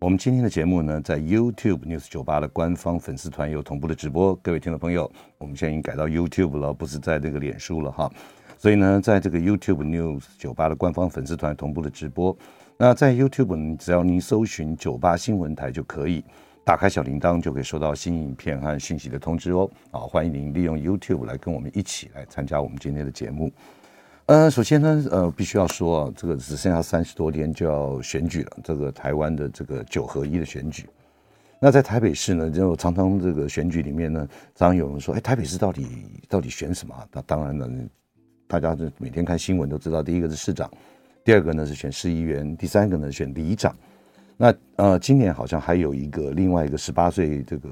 我们今天的节目呢，在 YouTube News 九八的官方粉丝团有同步的直播。各位听众朋友，我们现在已经改到 YouTube 了，不是在这个脸书了哈。所以呢，在这个 YouTube News 九八的官方粉丝团同步的直播。那在 YouTube，只要您搜寻九八新闻台就可以，打开小铃铛就可以收到新影片和信息的通知哦。好，欢迎您利用 YouTube 来跟我们一起来参加我们今天的节目。呃，首先呢，呃，必须要说啊，这个只剩下三十多天就要选举了，这个台湾的这个九合一的选举。那在台北市呢，就常常这个选举里面呢，常常有人说，哎，台北市到底到底选什么？那当然了，大家就每天看新闻都知道，第一个是市长，第二个呢是选市议员，第三个呢选里长。那呃，今年好像还有一个另外一个十八岁这个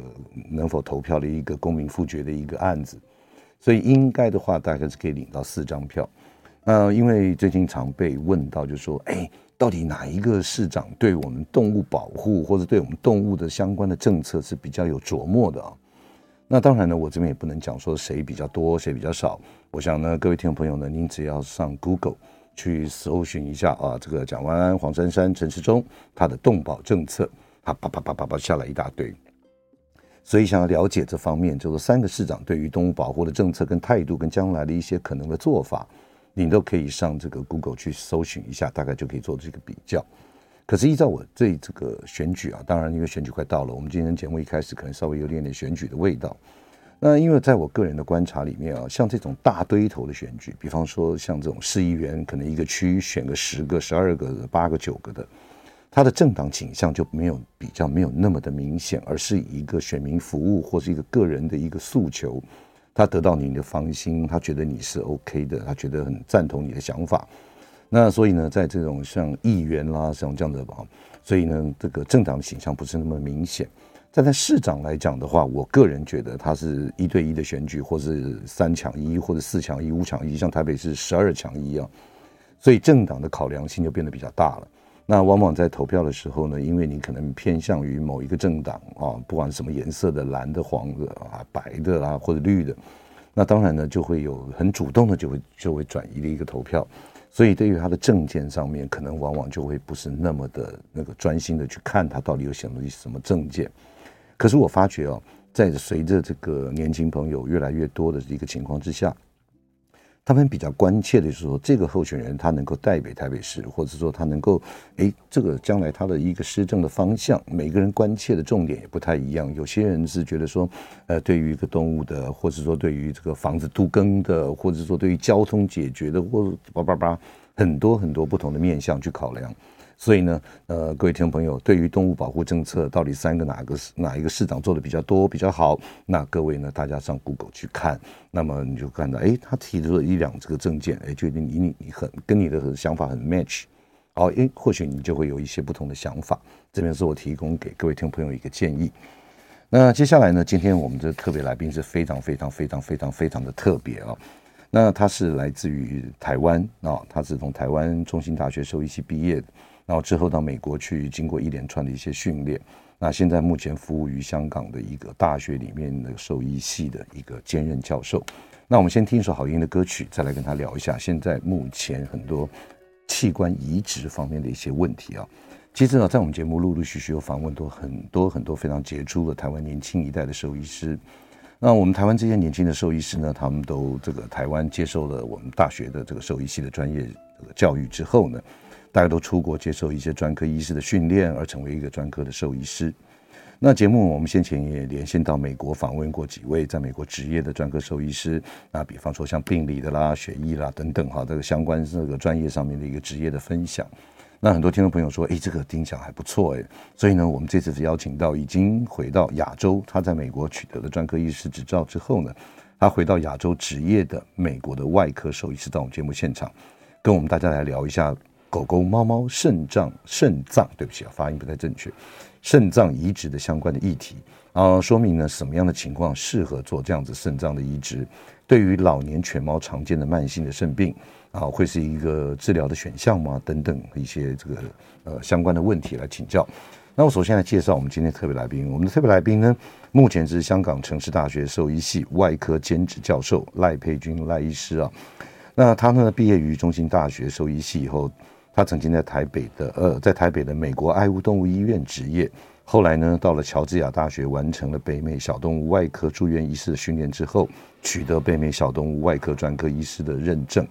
能否投票的一个公民复决的一个案子，所以应该的话，大概是可以领到四张票。呃，因为最近常被问到，就说，哎，到底哪一个市长对我们动物保护或者对我们动物的相关的政策是比较有琢磨的啊？那当然呢，我这边也不能讲说谁比较多，谁比较少。我想呢，各位听众朋友呢，您只要上 Google 去搜寻一下啊，这个蒋万安、黄珊珊、陈世忠他的动保政策，他啪啪啪啪啪下来一大堆。所以想要了解这方面，就是三个市长对于动物保护的政策跟态度，跟将来的一些可能的做法。你都可以上这个 Google 去搜寻一下，大概就可以做这个比较。可是依照我对这个选举啊，当然因为选举快到了，我们今天节目一开始可能稍微有点点选举的味道。那因为在我个人的观察里面啊，像这种大堆头的选举，比方说像这种市议员，可能一个区选个十个、十二个、八个、九个的，他的政党倾向就没有比较没有那么的明显，而是一个选民服务或是一个个人的一个诉求。他得到你的芳心，他觉得你是 OK 的，他觉得很赞同你的想法。那所以呢，在这种像议员啦，像这样的吧，所以呢，这个政党的形象不是那么明显。但在市长来讲的话，我个人觉得他是一对一的选举，或是三抢一，或者四抢一、五抢一，像台北是十二抢一啊，所以政党的考量性就变得比较大了。那往往在投票的时候呢，因为你可能偏向于某一个政党啊，不管什么颜色的，蓝的、黄的啊、白的啊或者绿的，那当然呢就会有很主动的就会就会转移的一个投票，所以对于他的政见上面，可能往往就会不是那么的那个专心的去看他到底有什么什么政见。可是我发觉哦，在随着这个年轻朋友越来越多的一个情况之下。他们比较关切的是说，这个候选人他能够代表台北市，或者说他能够，哎，这个将来他的一个施政的方向，每个人关切的重点也不太一样。有些人是觉得说，呃，对于一个动物的，或者说对于这个房子都更的，或者说对于交通解决的，或叭叭叭，很多很多不同的面向去考量。所以呢，呃，各位听众朋友，对于动物保护政策，到底三个哪个哪一个市长做的比较多比较好？那各位呢，大家上 Google 去看，那么你就看到，哎，他提出了一两这个政见，哎，觉得你你你很跟你的想法很 match，好，哎，或许你就会有一些不同的想法。这边是我提供给各位听众朋友一个建议。那接下来呢，今天我们的特别来宾是非常非常非常非常非常的特别啊。那他是来自于台湾啊，他是从台湾中兴大学兽医系毕业的。然后之后到美国去，经过一连串的一些训练。那现在目前服务于香港的一个大学里面的兽医系的一个兼任教授。那我们先听一首好听的歌曲，再来跟他聊一下现在目前很多器官移植方面的一些问题啊。其实呢，在我们节目陆陆续续有访问到很多很多非常杰出的台湾年轻一代的兽医师。那我们台湾这些年轻的兽医师呢，他们都这个台湾接受了我们大学的这个兽医系的专业教育之后呢。大家都出国接受一些专科医师的训练，而成为一个专科的兽医师。那节目我们先前也连线到美国访问过几位在美国职业的专科兽医师，那比方说像病理的啦、血液啦等等哈，这个相关这个专业上面的一个职业的分享。那很多听众朋友说，哎，这个听起来还不错哎。所以呢，我们这次是邀请到已经回到亚洲，他在美国取得了专科医师执照之后呢，他回到亚洲职业的美国的外科兽医师到我们节目现场，跟我们大家来聊一下。狗狗、猫猫肾脏、肾脏，对不起啊，发音不太正确。肾脏移植的相关的议题，啊说明呢什么样的情况适合做这样子肾脏的移植，对于老年犬猫常见的慢性的肾病啊，会是一个治疗的选项吗？等等一些这个呃相关的问题来请教。那我首先来介绍我们今天特别来宾，我们的特别来宾呢，目前是香港城市大学兽医系外科兼职教授赖佩君赖医师啊。那他呢毕业于中兴大学兽医系以后，他曾经在台北的呃在台北的美国爱屋动物医院执业，后来呢到了乔治亚大学完成了北美小动物外科住院医师的训练之后，取得北美小动物外科专科医师的认证。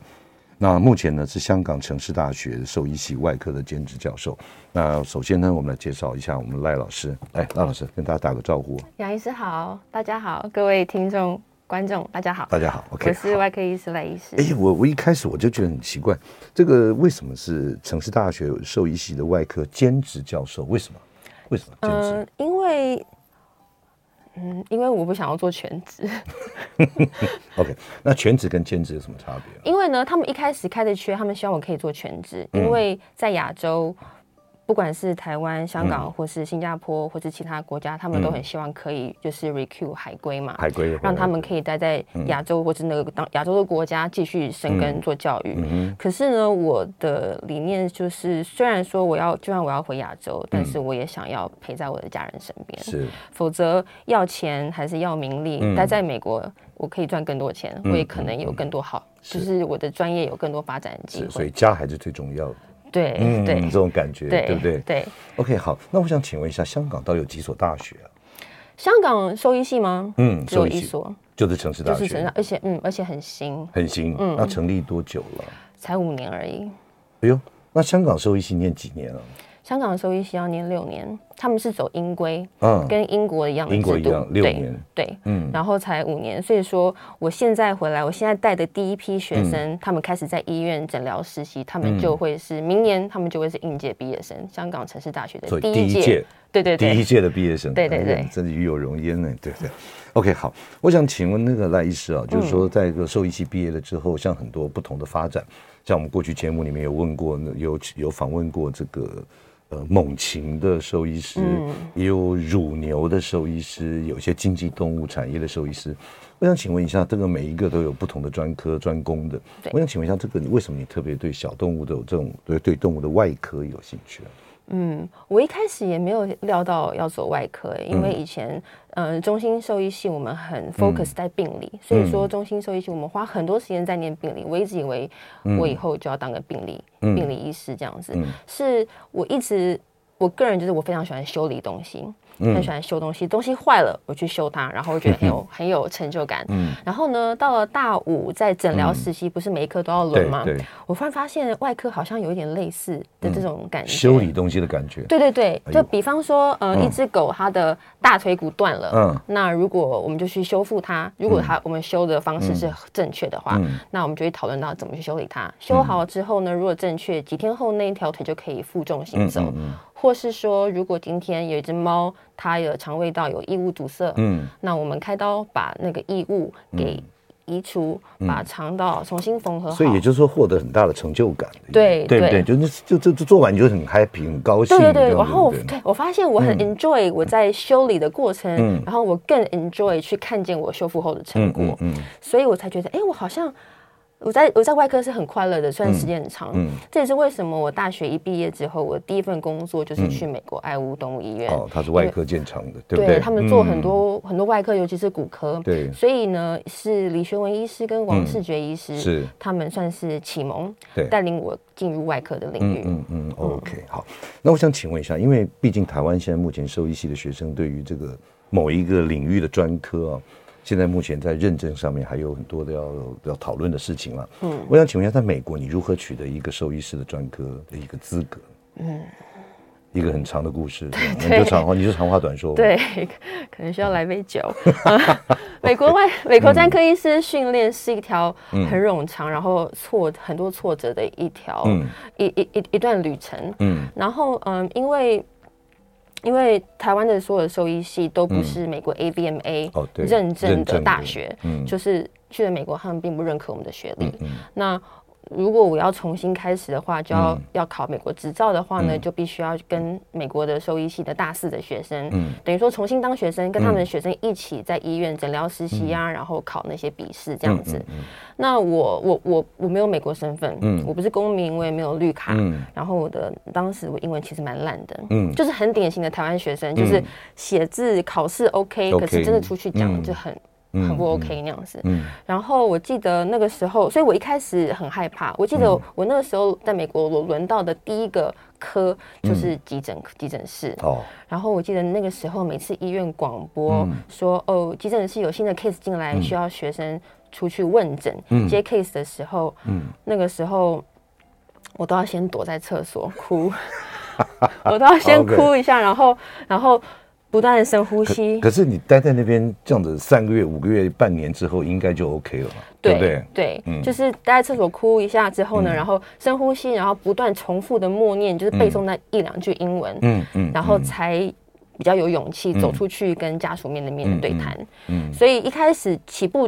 那目前呢是香港城市大学兽医系外科的兼职教授。那首先呢，我们来介绍一下我们赖老师。哎，赖老师跟大家打个招呼。杨医师好，大家好，各位听众观众大家好，大家好。OK，我是外科医师赖医师。哎，我我一开始我就觉得很奇怪，这个为什么是城市大学兽医系的外科兼职教授？为什么？为什么？嗯、呃，因为。嗯，因为我不想要做全职。OK，那全职跟兼职有什么差别？因为呢，他们一开始开的缺，他们希望我可以做全职，因为在亚洲。不管是台湾、香港，或是新加坡，或是其他国家，他们都很希望可以就是 recruit 海归嘛，海归让他们可以待在亚洲或是那个当亚洲的国家继续生根做教育。可是呢，我的理念就是，虽然说我要就算我要回亚洲，但是我也想要陪在我的家人身边。是，否则要钱还是要名利？待在美国，我可以赚更多钱，我也可能有更多好，就是我的专业有更多发展机会。所以家还是最重要的。对，嗯，对，这种感觉，对，对不对？对，OK，好，那我想请问一下，香港到底有几所大学啊？香港兽医系吗？嗯，只有一所，就是城市大学，就是城市，而且，嗯，而且很新，很新，嗯，那成立多久了？才五年而已。哎呦，那香港兽医系念几年啊？香港的兽医系要念六年，他们是走英规，嗯，跟英国一样的制度，英国一样六年，对，嗯，然后才五年。所以说，我现在回来，我现在带的第一批学生，嗯、他们开始在医院诊疗实习，他们就会是、嗯、明年，他们就会是应届毕业生，香港城市大学的第一届，对对对，第一届的毕业生，对对对，真的与有荣焉呢，对对。OK，好，我想请问那个赖医师啊，就是说，在一个兽医系毕业了之后，像很多不同的发展，像我们过去节目里面有问过，有有访问过这个。呃，猛禽的兽医师，嗯、也有乳牛的兽医师，有些经济动物产业的兽医师。我想请问一下，这个每一个都有不同的专科专攻的。我想请问一下，这个你为什么你特别对小动物的这种对对动物的外科有兴趣啊？嗯，我一开始也没有料到要走外科，因为以前，嗯、呃，中心兽医系我们很 focus 在病理，嗯、所以说中心兽医系我们花很多时间在念病理。我一直以为我以后就要当个病理、嗯、病理医师这样子，嗯、是我一直我个人就是我非常喜欢修理东西。很喜欢修东西，东西坏了我去修它，然后我觉得很有 很有成就感。嗯，然后呢，到了大五在诊疗实习，不是每一科都要轮吗？对，我突然发现外科好像有一点类似的这种感觉，修理东西的感觉。对对对，就比方说，呃，一只狗它的大腿骨断了，嗯，那如果我们就去修复它，如果它我们修的方式是正确的话，那我们就会讨论到怎么去修理它。修好了之后呢，如果正确，几天后那一条腿就可以负重行走。或是说，如果今天有一只猫，它的肠胃道有异物堵塞，嗯，那我们开刀把那个异物给移除，嗯、把肠道重新缝合好。所以也就是说，获得很大的成就感。对对对，就是就就就做完你就很 happy 很高兴。对对对，然后对我发现我很 enjoy 我在修理的过程，嗯、然后我更 enjoy 去看见我修复后的成果，嗯，嗯嗯，所以我才觉得，哎，我好像。我在我在外科是很快乐的，虽然时间很长。嗯，这也是为什么我大学一毕业之后，我第一份工作就是去美国爱乌动物医院。哦，他是外科见长的，对不对？他们做很多很多外科，尤其是骨科。对，所以呢，是李学文医师跟王世爵医师，是他们算是启蒙，对，带领我进入外科的领域。嗯嗯，OK，好。那我想请问一下，因为毕竟台湾现在目前兽医系的学生对于这个某一个领域的专科啊。现在目前在认证上面还有很多的要要讨论的事情了。嗯，我想请问一下，在美国你如何取得一个兽医师的专科的一个资格？嗯，一个很长的故事，你就长话，你就长话短说。对，可能需要来杯酒。美国外美国专科医师训练是一条很冗长，然后挫很多挫折的一条一一一一段旅程。嗯，然后嗯，因为。因为台湾的所有的兽医系都不是美国 ABMA 认证的大学，就是去了美国，他们并不认可我们的学历。那如果我要重新开始的话，就要、嗯、要考美国执照的话呢，嗯、就必须要跟美国的兽医系的大四的学生，嗯，等于说重新当学生，跟他们的学生一起在医院诊疗实习啊，嗯、然后考那些笔试这样子。那我我我我没有美国身份，嗯，我不是公民，我也没有绿卡，嗯，然后我的当时我英文其实蛮烂的，嗯，就是很典型的台湾学生，就是写字考试 OK，可是真的出去讲就很。很不 OK 那样子，嗯。嗯、然后我记得那个时候，所以我一开始很害怕。我记得我那个时候在美国，我轮到的第一个科就是急诊、嗯、急诊室。哦，然后我记得那个时候每次医院广播说、嗯、哦，急诊室有新的 case 进来，需要学生出去问诊、嗯、接 case 的时候，嗯、那个时候我都要先躲在厕所哭，我都要先哭一下，然后然后。不断的深呼吸可。可是你待在那边这样子三个月、五个月、半年之后，应该就 OK 了嘛？对，对不对？对，嗯，就是待在厕所哭一下之后呢，嗯、然后深呼吸，然后不断重复的默念，就是背诵那一两句英文，嗯嗯，嗯然后才。比较有勇气走出去跟家属面对面的对谈，嗯，所以一开始起步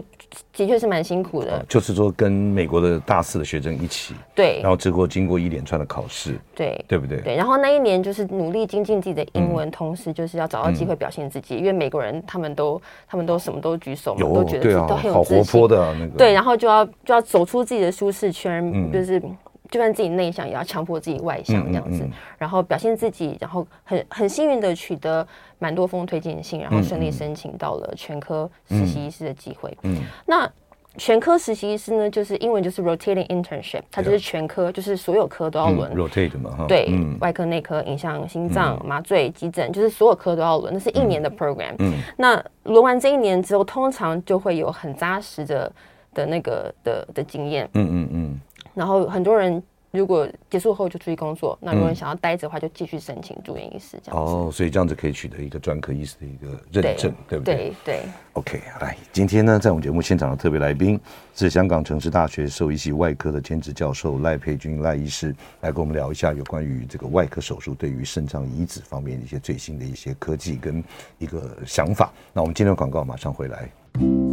的确是蛮辛苦的。就是说跟美国的大四的学生一起，对，然后之后经过一连串的考试，对，对不对？对，然后那一年就是努力精进自己的英文，同时就是要找到机会表现自己，因为美国人他们都他们都什么都举手，都觉得自己都很有自信，好活泼的那个，对，然后就要就要走出自己的舒适圈，就是。就算自己内向，也要强迫自己外向这样子，嗯嗯嗯、然后表现自己，然后很很幸运的取得蛮多封推荐信，然后顺利申请到了全科实习医师的机会。嗯，嗯那全科实习医师呢，就是英文就是 rotating internship，它就是全科，就是所有科都要轮、嗯、rotate 嘛哈。对，嗯、外科、内科、影像、心脏、麻醉、急诊，就是所有科都要轮，那是一年的 program。那轮完这一年之后，通常就会有很扎实的的那个的的经验。嗯嗯嗯。嗯然后很多人如果结束后就出去工作，那如果你想要待着的话，就继续申请住院医师这样子。哦，所以这样子可以取得一个专科医师的一个认证，对，对不对？对对。OK，来，今天呢，在我们节目现场的特别来宾是香港城市大学兽医系外科的兼职教授赖佩君赖医师，来跟我们聊一下有关于这个外科手术对于肾脏移植方面的一些最新的一些科技跟一个想法。那我们今天的广告马上回来。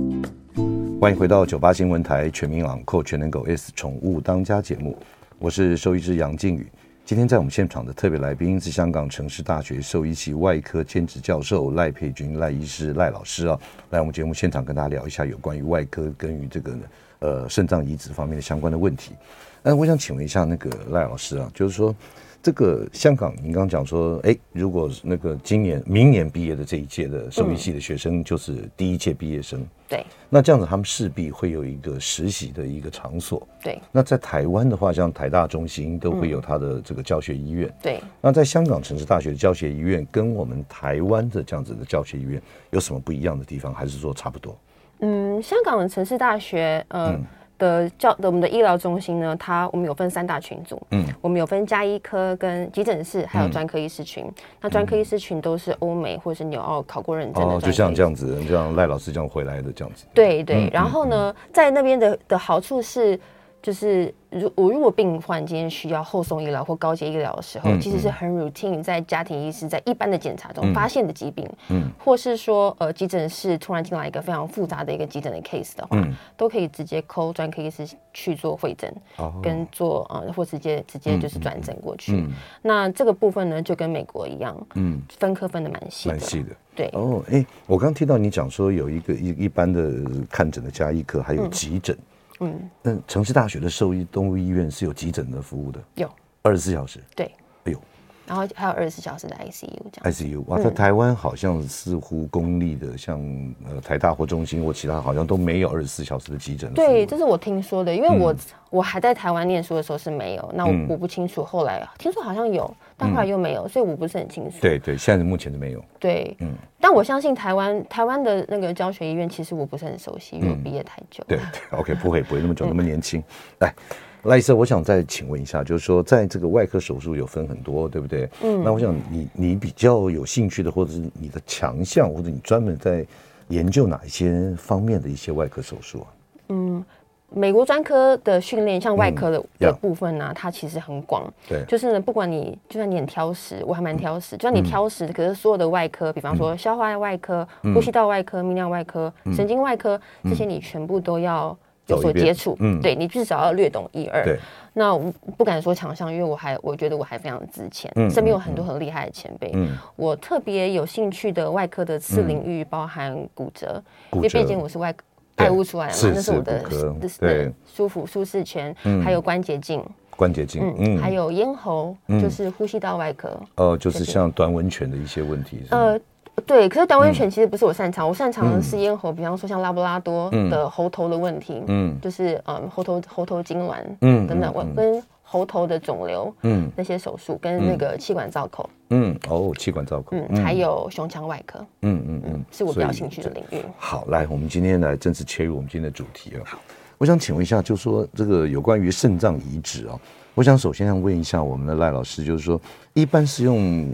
欢迎回到九八新闻台全民昂扣全能狗 S 宠物当家节目，我是兽医师杨靖宇。今天在我们现场的特别来宾是香港城市大学兽医系外科兼职教授赖佩君赖医师赖老师啊，来我们节目现场跟大家聊一下有关于外科跟于这个呃肾脏移植方面的相关的问题。那我想请问一下那个赖老师啊，就是说。这个香港，你刚刚讲说，哎，如果那个今年、明年毕业的这一届的兽医系的学生，就是第一届毕业生，对，那这样子他们势必会有一个实习的一个场所，对。那在台湾的话，像台大中心都会有他的这个教学医院，对。那在香港城市大学的教学医院跟我们台湾的这样子的教学医院有什么不一样的地方，还是说差不多？嗯，香港的城市大学，呃、嗯。的教的我们的医疗中心呢，它我们有分三大群组，嗯，我们有分家医科跟急诊室，还有专科医师群。嗯、那专科医师群都是欧美或是纽澳考过认证的，哦，就像这样子，像赖老师这样回来的这样子。对对，然后呢，在那边的的好处是。就是如我如果病患今天需要后送医疗或高阶医疗的时候，嗯、其实是很 routine，在家庭医师在一般的检查中发现的疾病，嗯，或是说呃急诊室突然进来一个非常复杂的一个急诊的 case 的话，嗯、都可以直接 call 专科医师去做会诊，哦、跟做呃或直接直接就是转诊过去。嗯。嗯、那这个部分呢，就跟美国一样，嗯，分科分的蛮细的，蛮细的，对。哦，哎、欸，我刚听到你讲说有一个一一般的看诊的加医科，还有急诊。嗯嗯，那城市大学的兽医动物医院是有急诊的服务的，有二十四小时。对，哎呦，然后还有二十四小时的 ICU 这样。ICU 哇，在台湾好像似乎公立的，像呃台大或中心或其他，好像都没有二十四小时的急诊。对，这是我听说的，因为我我还在台湾念书的时候是没有，那我我不清楚。后来听说好像有，但后来又没有，所以我不是很清楚。对对，现在目前都没有。对，嗯。但我相信台湾台湾的那个教学医院，其实我不是很熟悉，因为我毕业太久。对对，OK，不会不会那么久，那么年轻。来，赖医生，我想再请问一下，就是说，在这个外科手术有分很多，对不对？嗯。那我想你你比较有兴趣的，或者是你的强项，或者你专门在研究哪一些方面的一些外科手术啊？嗯。美国专科的训练，像外科的的部分呢，它其实很广。对，就是呢，不管你就算你很挑食，我还蛮挑食。就算你挑食，可是所有的外科，比方说消化外科、呼吸道外科、泌尿外科、神经外科这些，你全部都要有所接触，嗯，对你至少要略懂一二。对，那我不敢说强项，因为我还我觉得我还非常之前，嗯，身边有很多很厉害的前辈。嗯，我特别有兴趣的外科的次领域包含骨折，因为毕竟我是外外务出来的嘛，那是我的对。舒服舒适圈，还有关节镜。关节镜，嗯，还有咽喉，就是呼吸道外科。哦，就是像短吻犬的一些问题。呃，对，可是短吻犬其实不是我擅长，我擅长的是咽喉，比方说像拉布拉多的喉头的问题，嗯，就是嗯喉头喉头痉挛，嗯等等，我跟喉头的肿瘤，嗯，那些手术跟那个气管造口，嗯，哦，气管造口，嗯，还有胸腔外科，嗯嗯嗯，是我比较兴趣的领域。好，来，我们今天来正式切入我们今天的主题了。我想请问一下，就说这个有关于肾脏移植啊。我想首先要问一下我们的赖老师，就是说，一般是用，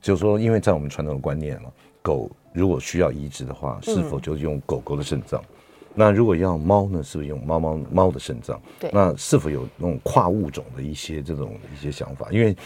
就是说，因为在我们传统的观念嘛，狗如果需要移植的话，是否就用狗狗的肾脏？嗯、那如果要猫呢，是不是用猫猫猫的肾脏？对，那是否有那种跨物种的一些这种一些想法？因为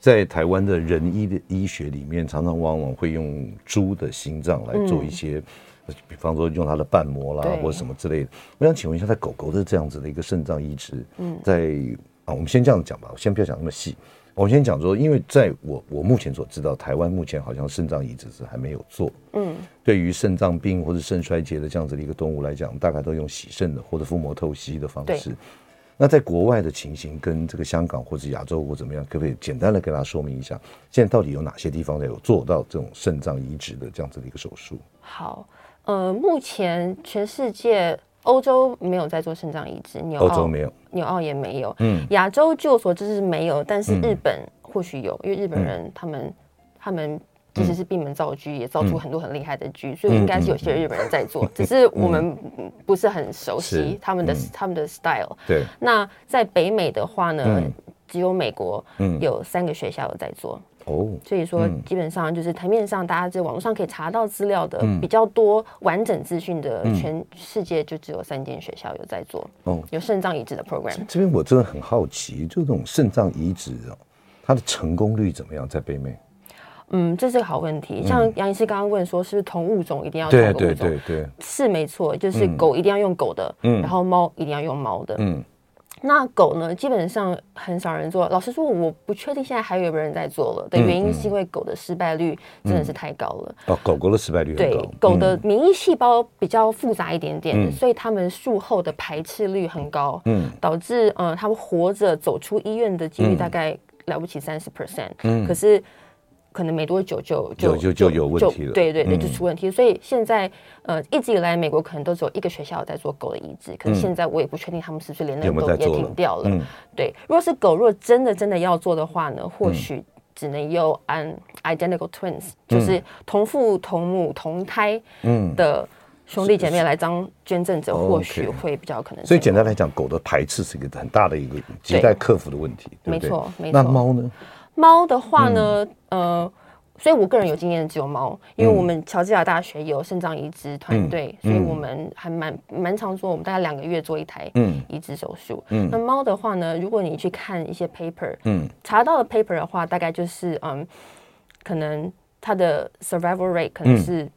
在台湾的人医的医学里面，常常往往会用猪的心脏来做一些，嗯、比方说用它的瓣膜啦，或者什么之类的。我想请问一下，在狗狗的这样子的一个肾脏移植，嗯，在啊，我们先这样讲吧，我先不要讲那么细。我们先讲说，因为在我我目前所知道，台湾目前好像肾脏移植是还没有做。嗯，对于肾脏病或者肾衰竭的这样子的一个动物来讲，大概都用洗肾的或者腹膜透析的方式。对那在国外的情形跟这个香港或者亚洲或怎么样，可不可以简单的跟大家说明一下，现在到底有哪些地方有做到这种肾脏移植的这样子的一个手术？好，呃，目前全世界。欧洲没有在做肾脏移植，纽澳没有，纽澳也没有。嗯，亚洲据我所知是没有，但是日本或许有，因为日本人他们他们其实是闭门造车，也造出很多很厉害的车，所以应该是有些日本人在做，只是我们不是很熟悉他们的他们的 style。对，那在北美的话呢，只有美国有三个学校有在做。哦，所以说基本上就是台面上大家在网络上可以查到资料的比较多完整资讯的，全世界就只有三间学校有在做哦，有肾脏移植的 program。这边我真的很好奇，就这种肾脏移植哦，它的成功率怎么样在北美？嗯，这是个好问题。像杨医师刚刚问说，是不是同物种一定要同个物种？对对对对，是没错，就是狗一定要用狗的，嗯，然后猫一定要用猫的，嗯。那狗呢？基本上很少人做。老实说，我不确定现在还有没有人在做了。的原因是因为狗的失败率真的是太高了。嗯嗯、哦，狗狗的失败率很高。对，狗的免疫细胞比较复杂一点点，嗯、所以它们术后的排斥率很高。嗯，导致呃，它们活着走出医院的几率大概了不起三十 percent。嗯，可是。可能没多久就就就就有问题了，对对对，就出问题。所以现在呃，一直以来美国可能都只有一个学校在做狗的移植，可是现在我也不确定他们是不是连那个狗也停掉了。对，如果是狗，如果真的真的要做的话呢，或许只能用 an identical twins，就是同父同母同胎的兄弟姐妹来当捐赠者，或许会比较可能。所以简单来讲，狗的排斥是一个很大的一个亟待克服的问题，对不对？没错，没错。那猫呢？猫的话呢，嗯、呃，所以我个人有经验只有猫，因为我们乔治亚大学有肾脏移植团队，嗯、所以我们还蛮蛮常做，我们大概两个月做一台移植手术。嗯，那猫的话呢，如果你去看一些 paper，嗯，查到的 paper 的话，大概就是嗯，可能它的 survival rate 可能是，嗯、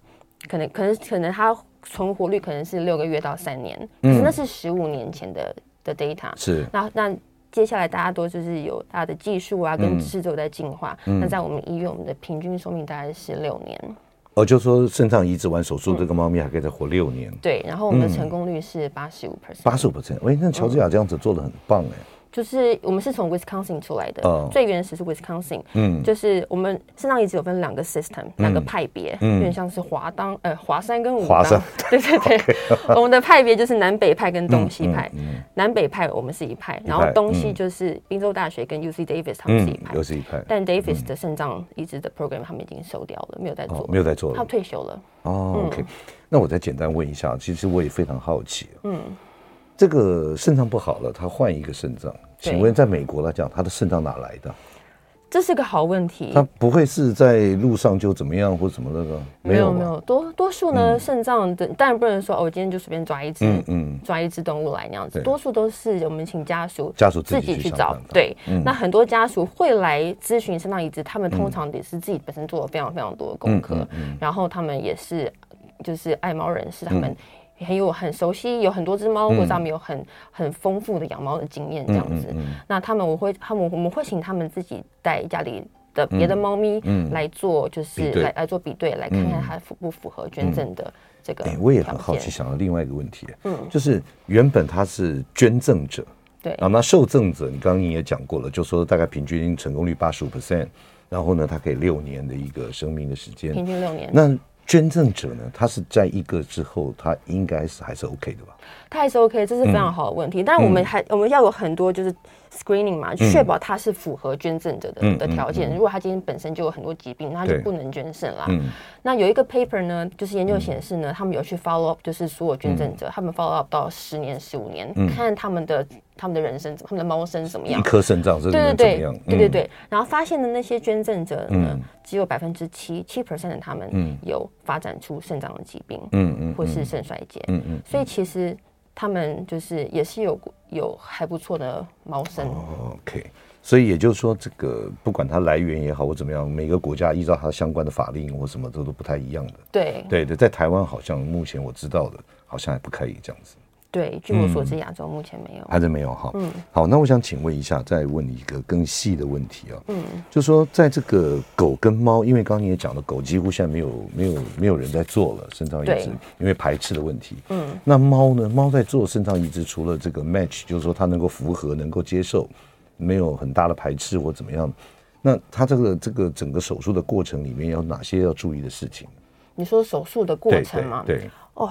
可能可能可能它存活率可能是六个月到三年，可是那是十五年前的的 data，是。那那。那接下来大家都就是有它的技术啊，跟知识都在进化。嗯、那在我们医院，我们的平均寿命大概是六年。哦，就说肾脏移植完手术，这个猫咪还可以再活六年。对，然后我们的成功率是八十五 percent。八十五 percent，喂，那乔治亚这样子做的很棒哎。就是我们是从 Wisconsin 出来的，最原始是 Wisconsin。嗯，就是我们肾脏移植有分两个 system，两个派别，有点像是华当呃华山跟武当。对对对，我们的派别就是南北派跟东西派。南北派我们是一派，然后东西就是宾州大学跟 UC Davis 他们是一派。又是一派。但 Davis 的肾脏移植的 program 他们已经收掉了，没有在做，没有在做了，他退休了。哦，OK。那我再简单问一下，其实我也非常好奇。嗯。这个肾脏不好了，他换一个肾脏。请问，在美国来讲，他的肾脏哪来的？这是个好问题。他不会是在路上就怎么样或怎么那个？没有没有，多多数呢，肾脏的当然不能说哦，我今天就随便抓一只，嗯抓一只动物来那样子。多数都是我们请家属家属自己去找。对，那很多家属会来咨询肾脏移植，他们通常也是自己本身做了非常非常多的功课，然后他们也是就是爱猫人士，他们。很有很熟悉，有很多只猫，或者他们有很很丰富的养猫的经验这样子。那他们我会他们我们会请他们自己带家里的别的猫咪来做，就是来、嗯、来做比对，来看看它符不符合捐赠的这个、嗯。我也很好奇，想到另外一个问题，嗯，就是原本他是捐赠者，对。啊，那受赠者，你刚刚你也讲过了，就说大概平均成功率八十五 percent，然后呢，它可以六年的一个生命的时间，平均六年。那捐赠者呢？他是在一个之后，他应该是还是 OK 的吧？他还是 OK，这是非常好的问题。但、嗯、我们还我们要有很多就是 screening 嘛，确、嗯、保他是符合捐赠者的、嗯、的条件。如果他今天本身就有很多疾病，那他就不能捐肾啦。那有一个 paper 呢，就是研究显示呢、嗯，他们有去 follow up，就是所有捐赠者、嗯，他们 follow up 到十年、十五年、嗯，看他们的他们的人生，他们的猫生怎么样？一颗肾脏是怎么样？对对对，嗯、对对对。然后发现的那些捐赠者呢，嗯、只有百分之七七 percent 的他们有发展出肾脏的疾病，嗯嗯，或是肾衰竭，嗯嗯。所以其实他们就是也是有有还不错的猫生。哦、OK。所以也就是说，这个不管它来源也好或怎么样，每个国家依照它相关的法令或什么这都不太一样的。对对对，在台湾好像目前我知道的，好像还不可以这样子。对，据我所知，亚洲目前没有，还是没有哈。嗯，好，那我想请问一下，再问你一个更细的问题啊。嗯，就说在这个狗跟猫，因为刚刚你也讲了，狗几乎现在没有没有没有人在做了肾脏移植，因为排斥的问题。嗯，那猫呢？猫在做肾脏移植，除了这个 match，就是说它能够符合、能够接受。没有很大的排斥或怎么样，那它这个这个整个手术的过程里面有哪些要注意的事情？你说手术的过程吗？对，哦，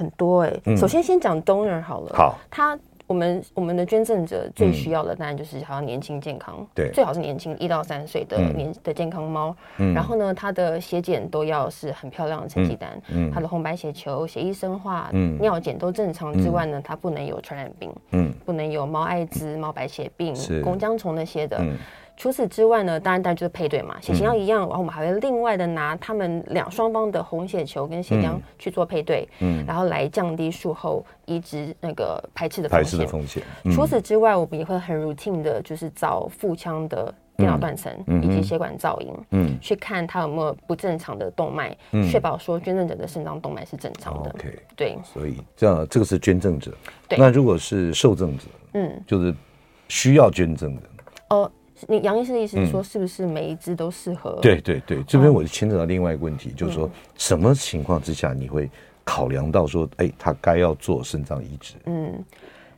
很多哎、欸。嗯。首先先讲 donor 好了。好，他。我们我们的捐赠者最需要的当然就是好像年轻健康，对、嗯，最好是年轻一到三岁的年、嗯、的健康猫、嗯，然后呢，它的血检都要是很漂亮的成绩单，嗯，它的红白血球、血液生化、嗯、尿检都正常之外呢，它不能有传染病，嗯，不能有猫艾滋、猫白血病、弓浆虫那些的。嗯除此之外呢，当然当然就是配对嘛，血型要一样，然后我们还会另外的拿他们两双方的红血球跟血浆去做配对，嗯，然后来降低术后移植那个排斥的风险。排斥的风险。除此之外，我们也会很 routine 的，就是找腹腔的电脑断层以及血管造影，嗯，去看它有没有不正常的动脉，确保说捐赠者的肾脏动脉是正常的。OK，对。所以这样，这个是捐赠者。对。那如果是受赠者，嗯，就是需要捐赠的。哦。你杨医师的意思是说，是不是每一只都适合？嗯、对对对，这边我就牵扯到另外一个问题，嗯、就是说什么情况之下你会考量到说，哎，他该要做肾脏移植？嗯，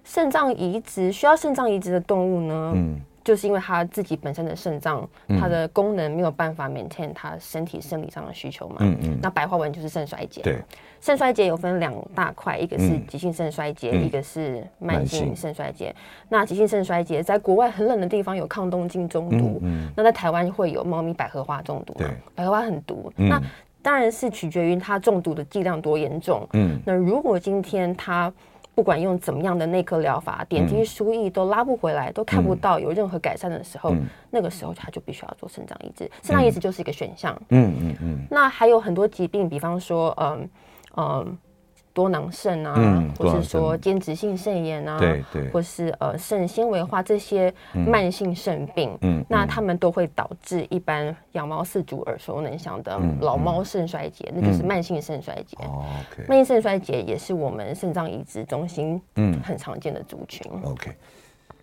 肾脏移植需要肾脏移植的动物呢？嗯。就是因为他自己本身的肾脏，它的功能没有办法 maintain 他身体生理上的需求嘛。嗯嗯。那白话文就是肾衰竭。对。肾衰竭有分两大块，一个是急性肾衰竭，嗯，一个是慢性肾衰竭。那急性肾衰竭在国外很冷的地方有抗东京中毒，嗯，那在台湾会有猫咪百合花中毒嘛。对。百合花很毒。嗯。那当然是取决于它中毒的剂量多严重。嗯。那如果今天它不管用怎么样的内科疗法，点滴输液都拉不回来，嗯，都看不到有任何改善的时候，嗯，那个时候他就必须要做肾脏移植。肾脏移植就是一个选项。嗯嗯嗯。那还有很多疾病，比方说，嗯嗯。多囊肾啊、嗯，或是说间质性肾炎啊，对对，或是呃肾纤维化这些慢性肾病，嗯，那他们都会导致一般养猫饲主耳熟能详的老猫肾衰竭，嗯，那就是慢性肾衰竭。哦慢性肾衰竭也是我们肾脏移植中心嗯。很常见的族群。OK。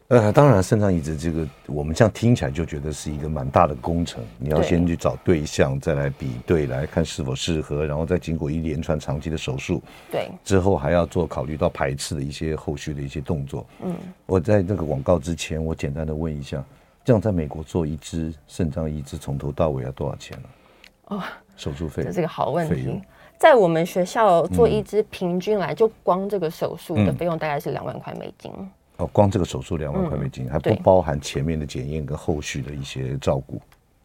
呃，当然，肾脏移植这个，我们这样听起来就觉得是一个蛮大的工程。你要先去找对象，再来比对，来看是否适合，然后再经过一连串长期的手术，对，之后还要做考虑到排斥的一些后续的一些动作。嗯，我在那个广告之前，我简单的问一下，这样在美国做一支肾脏移植，从头到尾要多少钱呢？哦，手术费，这是个好问题。在我们学校做一支，平均来就光这个手术的费用大概是两万块美金。哦，光这个手术两万块美金，还不包含前面的检验跟后续的一些照顾。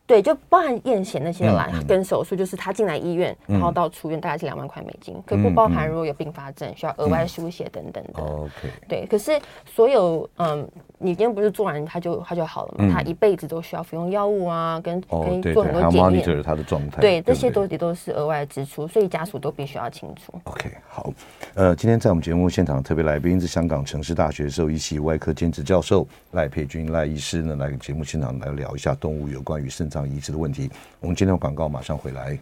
对，就包含验血那些来、嗯、跟手术，就是他进来医院，然后到出院大概是两万块美金，嗯、可不包含如果有并发症、嗯、需要额外输血等等的。OK，对，可是所有嗯，你今天不是做完他就他就好了嘛？嗯、他一辈子都需要服用药物啊，跟跟做很多检验，对，他的状态，对，这些都也都是额外的支出，所以家属都必须要清楚。OK，好，呃，今天在我们节目现场特别来宾是香港城市大学兽医系外科兼职教授赖佩君赖医师呢，来节目现场来聊一下动物有关于肾脏移植的问题。我们今天的广告马上回来。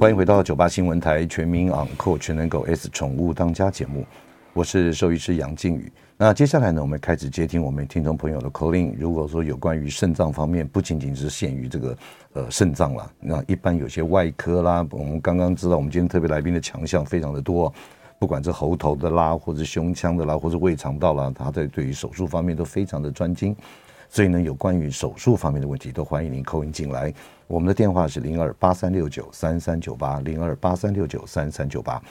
欢迎回到九八新闻台全民昂扣全能狗 S 宠物当家节目，我是兽医师杨靖宇。那接下来呢，我们开始接听我们听众朋友的 call in。如果说有关于肾脏方面，不仅仅是限于这个呃肾脏啦，那一般有些外科啦，我们刚刚知道我们今天特别来宾的强项非常的多，不管是喉头的啦，或者胸腔的啦，或者胃肠道啦，他在对于手术方面都非常的专精。所以呢，有关于手术方面的问题，都欢迎您 call in 进来。我们的电话是零二八三六九三三九八零二八三六九三三九八。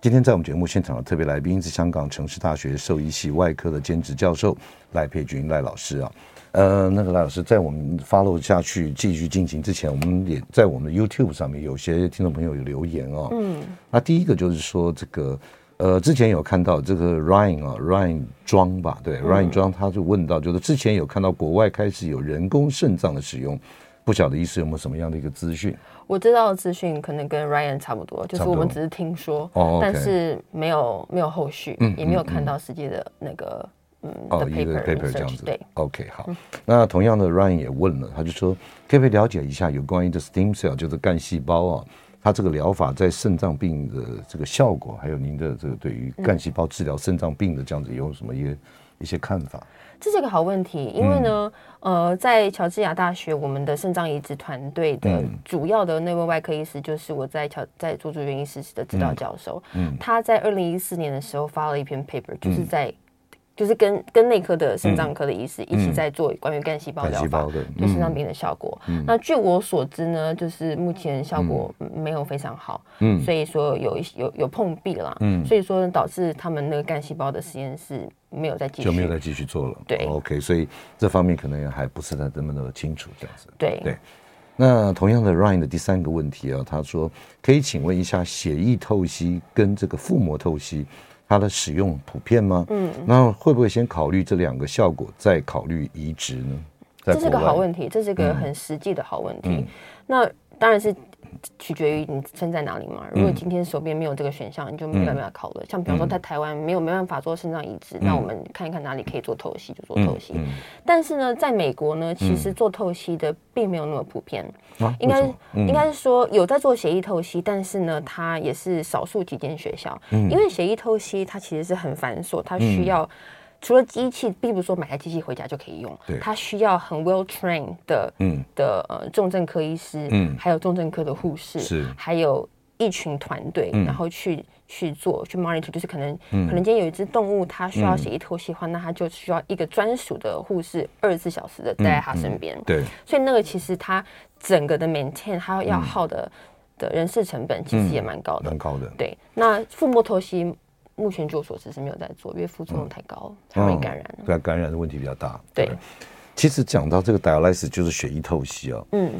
今天在我们节目现场的特别来宾是香港城市大学兽医系外科的兼职教授赖佩君赖老师啊。呃，那个赖老师在我们 follow 下去继续进行之前，我们也在我们的 YouTube 上面有些听众朋友有留言哦。嗯。那第一个就是说这个。呃，之前有看到这个 Ryan 啊，Ryan 庄吧，对、嗯、，Ryan 庄，他就问到，就是之前有看到国外开始有人工肾脏的使用，不晓得医师有没有什么样的一个资讯？我知道的资讯可能跟 Ryan 差不多，就是我们只是听说，哦、但是没有没有后续，嗯、也没有看到实际的那个嗯，嗯哦的 paper, paper 这样子。对，OK，好。嗯、那同样的 Ryan 也问了，他就说，可不可以了解一下有关于的 stem cell，就是干细胞啊？它这个疗法在肾脏病的这个效果，还有您的这个对于干细胞治疗肾脏病的这样子有什么一个一些看法？这是一个好问题，因为呢，嗯、呃，在乔治亚大学，我们的肾脏移植团队的主要的那位外科医师，就是我在乔在朱竹元医师的指导教授。嗯，他在二零一四年的时候发了一篇 paper，就是在。嗯就是跟跟内科的肾脏科的医师一起在做关于干细胞疗法对肾脏病的效果。那据我所知呢，就是目前效果没有非常好，嗯，所以说有一有有碰壁了，嗯，所以说导致他们那个干细胞的实验室没有再继续就没有再继续做了，对，OK，所以这方面可能也还不是太那么的清楚，这样子，对。对。那同样的，Ryan 的第三个问题啊，他说可以请问一下，血液透析跟这个腹膜透析。它的使用普遍吗？嗯，那会不会先考虑这两个效果，再考虑移植呢？这是个好问题，这是个很实际的好问题。嗯、那当然是。取决于你身在哪里嘛。如果今天手边没有这个选项，你就没办法考了。像比方说在台湾没有没办法做肾脏移植，那我们看一看哪里可以做透析就做透析。但是呢，在美国呢，其实做透析的并没有那么普遍。应该应该是说有在做血液透析，但是呢，它也是少数几间学校。因为血液透析它其实是很繁琐，它需要。除了机器，并不是说买台机器回家就可以用，对，它需要很 well trained 的，嗯，的呃重症科医师，嗯，还有重症科的护士，是，还有一群团队，然后去去做去 monitor，就是可能，可能今天有一只动物它需要血液透析的话，那它就需要一个专属的护士，二十四小时的待在它身边，对，所以那个其实它整个的 maintain 它要耗的的人事成本其实也蛮高的，蛮高的，对，那腹膜透析。目前据我所知是没有在做，因为副作用太高，才会感染。对，感染的问题比较大。对，其实讲到这个 dialysis 就是血液透析啊。嗯，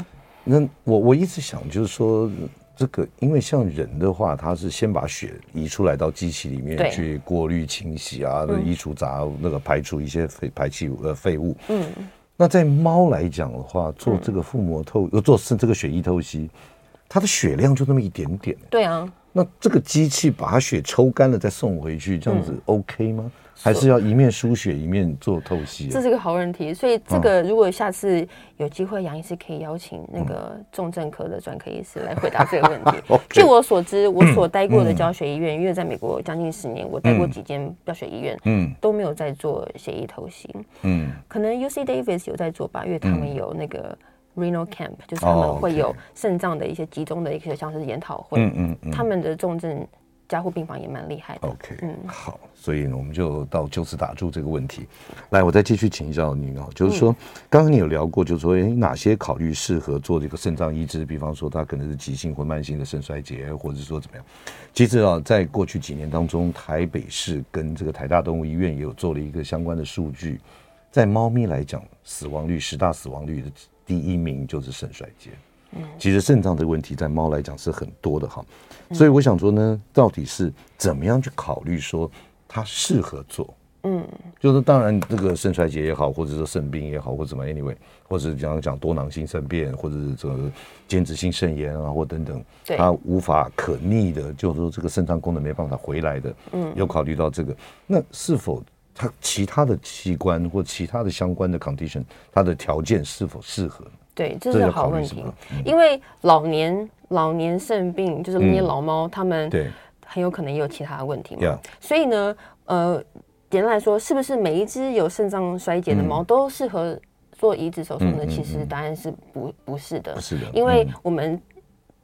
那我我一直想就是说，这个因为像人的话，他是先把血移出来到机器里面去过滤清洗啊，移除杂那个排除一些废排气呃废物。嗯，那在猫来讲的话，做这个腹膜透呃做是这个血液透析，它的血量就那么一点点。对啊。那这个机器把它血抽干了再送回去，这样子 OK 吗？嗯、还是要一面输血一面做透析、啊？这是个好问题。所以这个如果下次有机会，杨医师可以邀请那个重症科的专科医师来回答这个问题。嗯、据我所知，我所待过的教学医院，嗯、因为在美国将近十年，我待过几间教学医院，嗯，都没有在做血液透析。嗯，可能 UC Davis 有在做吧，因为他们有那个。Renal Camp 就是他们会有肾脏的一些集中的一些像是研讨会，嗯嗯嗯，他们的重症加护病房也蛮厉害的。OK，嗯，好，所以呢，我们就到就此打住这个问题。来，我再继续请教您哦，就是说，刚刚你有聊过，就是说，哎，哪些考虑适合做这个肾脏移植？比方说，它可能是急性或慢性的肾衰竭，或者说怎么样？其实啊，在过去几年当中，台北市跟这个台大动物医院也有做了一个相关的数据，在猫咪来讲，死亡率十大死亡率的。第一名就是肾衰竭，嗯，其实肾脏这个问题在猫来讲是很多的哈，所以我想说呢，到底是怎么样去考虑说它适合做，嗯，就是当然这个肾衰竭也好，或者说肾病也好，或者什么 anyway，或者讲讲多囊性肾变，或者是这个间质性肾炎啊，或等等，它无法可逆的，就是说这个肾脏功能没办法回来的，嗯，有考虑到这个，那是否？它其他的器官或其他的相关的 condition，它的条件是否适合？对，这是好问题，因为老年老年肾病就是那些老猫，他们对。很有可能也有其他的问题嘛。所以呢，呃，简单来说，是不是每一只有肾脏衰竭的猫都适合做移植手术呢？其实答案是不不是的，不是的，因为我们。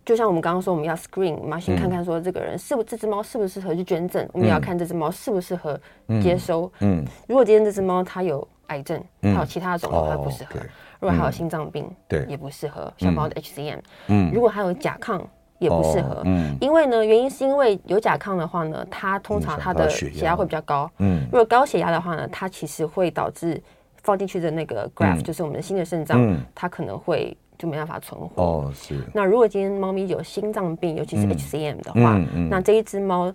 就像我们刚刚说，我们要 screen 我们要，先看看说这个人是不这只猫适不适合去捐赠，我们也要看这只猫适不适合接收。嗯，如果今天这只猫它有癌症，它有其他的肿瘤，它不适合；如果还有心脏病，对，也不适合。小猫的 HCM，嗯，如果还有甲亢，也不适合。嗯，因为呢，原因是因为有甲亢的话呢，它通常它的血压会比较高。嗯，如果高血压的话呢，它其实会导致放进去的那个 graft，就是我们的新的肾脏，它可能会。就没办法存活哦。是。那如果今天猫咪有心脏病，尤其是 HCM 的话，那这一只猫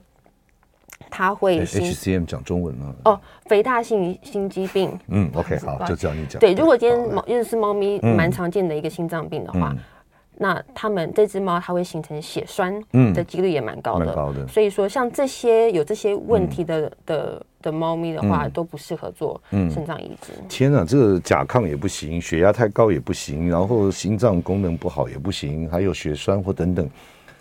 它会 HCM 讲中文吗？哦，肥大性心肌病。嗯，OK，好，就叫你讲。对，如果今天猫因为是猫咪蛮常见的一个心脏病的话，那它们这只猫它会形成血栓的几率也蛮高的。高的。所以说，像这些有这些问题的的。的猫咪的话都不适合做肾脏移植。天哪，这个甲亢也不行，血压太高也不行，然后心脏功能不好也不行，还有血栓或等等。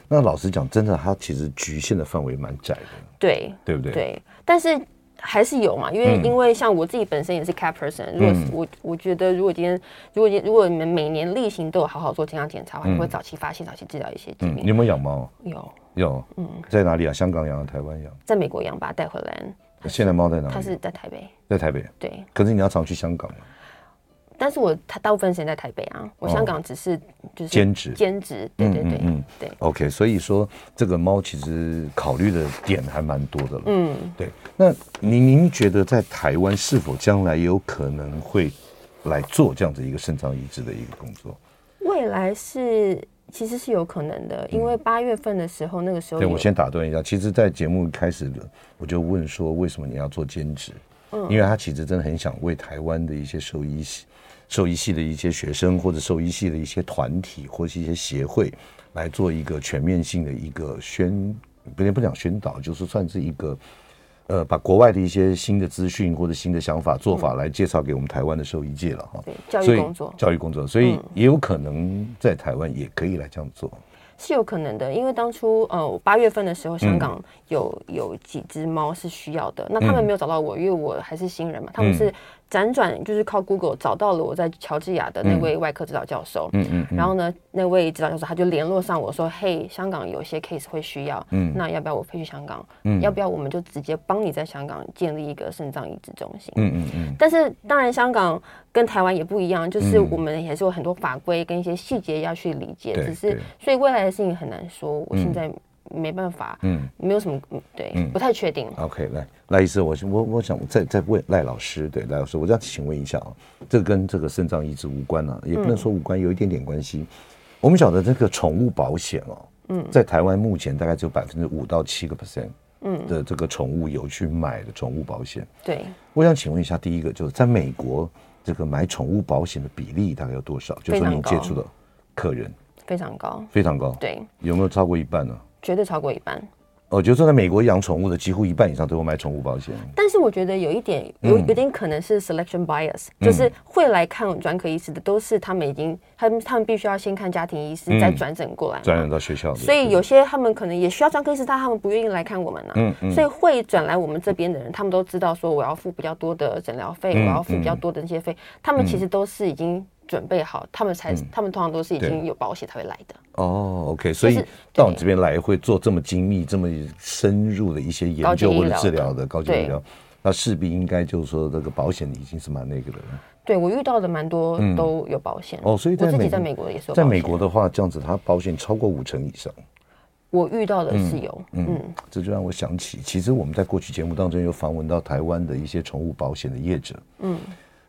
那老实讲，真的它其实局限的范围蛮窄的。对，对不对？对，但是还是有嘛，因为因为像我自己本身也是 cat person，如果我我觉得如果今天如果如果你们每年例行都有好好做健康检查的话，你会早期发现、早期治疗一些疾病。你有没有养猫？有有，嗯，在哪里啊？香港养，台湾养？在美国养，把它带回来。现在猫在哪里？它是在台北，在台北。对，可是你要常去香港吗？但是我他大部分时间在台北啊，我香港只是就是兼职，兼职。对对对，嗯对。OK，所以说这个猫其实考虑的点还蛮多的了。嗯，对。那您您觉得在台湾是否将来有可能会来做这样子一个肾脏移植的一个工作？未来是。其实是有可能的，因为八月份的时候，那个时候，对，我先打断一下。其实，在节目开始的，我就问说，为什么你要做兼职？嗯，因为他其实真的很想为台湾的一些兽医系、兽医系的一些学生，或者兽医系的一些团体，或是一些协会，来做一个全面性的一个宣，不能不讲宣导，就是算是一个。呃，把国外的一些新的资讯或者新的想法做法来介绍给我们台湾的兽医界了哈。对，教育工作，教育工作，所以也有可能在台湾也可以来这样做。是有可能的，因为当初呃八月份的时候，香港有有几只猫是需要的，那他们没有找到我，因为我还是新人嘛，他们是。辗转就是靠 Google 找到了我在乔治亚的那位外科指导教授，嗯嗯，然后呢，那位指导教授他就联络上我说，嘿，香港有些 case 会需要，嗯，那要不要我飞去香港？嗯，要不要我们就直接帮你在香港建立一个肾脏移植中心？嗯嗯嗯。但是当然，香港跟台湾也不一样，就是我们也是有很多法规跟一些细节要去理解，只是所以未来的事情很难说。我现在。没办法，嗯，没有什么，对，嗯，不太确定。OK，来，赖医师，我我我想再再问赖老师，对，赖老师，我这样请问一下啊，这个跟这个肾脏移植无关啊，也不能说无关，有一点点关系。嗯，我们晓得这个宠物保险哦，嗯，在台湾目前大概只有百分之五到七个 percent，嗯，的这个宠物有去买的宠物保险。对，我想请问一下，第一个就是在美国这个买宠物保险的比例大概有多少？就是说你接触的客人非常高，非常高，对，有没有超过一半呢？绝对超过一半。我觉得说在美国养宠物的几乎一半以上都会买宠物保险。但是我觉得有一点有有点可能是 selection bias，就是会来看专科医师的都是他们已经他们他们必须要先看家庭医师再转诊过来，转诊到学校。所以有些他们可能也需要专科医师，但他们不愿意来看我们呢。嗯嗯。所以会转来我们这边的人，他们都知道说我要付比较多的诊疗费，我要付比较多的那些费，他们其实都是已经。准备好，他们才，他们通常都是已经有保险才会来的。哦，OK，所以到你这边来会做这么精密、这么深入的一些研究或者治疗的高级医疗，那势必应该就是说这个保险已经是蛮那个的了。对，我遇到的蛮多都有保险哦，所以我自己在美国也是。在美国的话，这样子它保险超过五成以上。我遇到的是有，嗯，这就让我想起，其实我们在过去节目当中有访问到台湾的一些宠物保险的业者，嗯。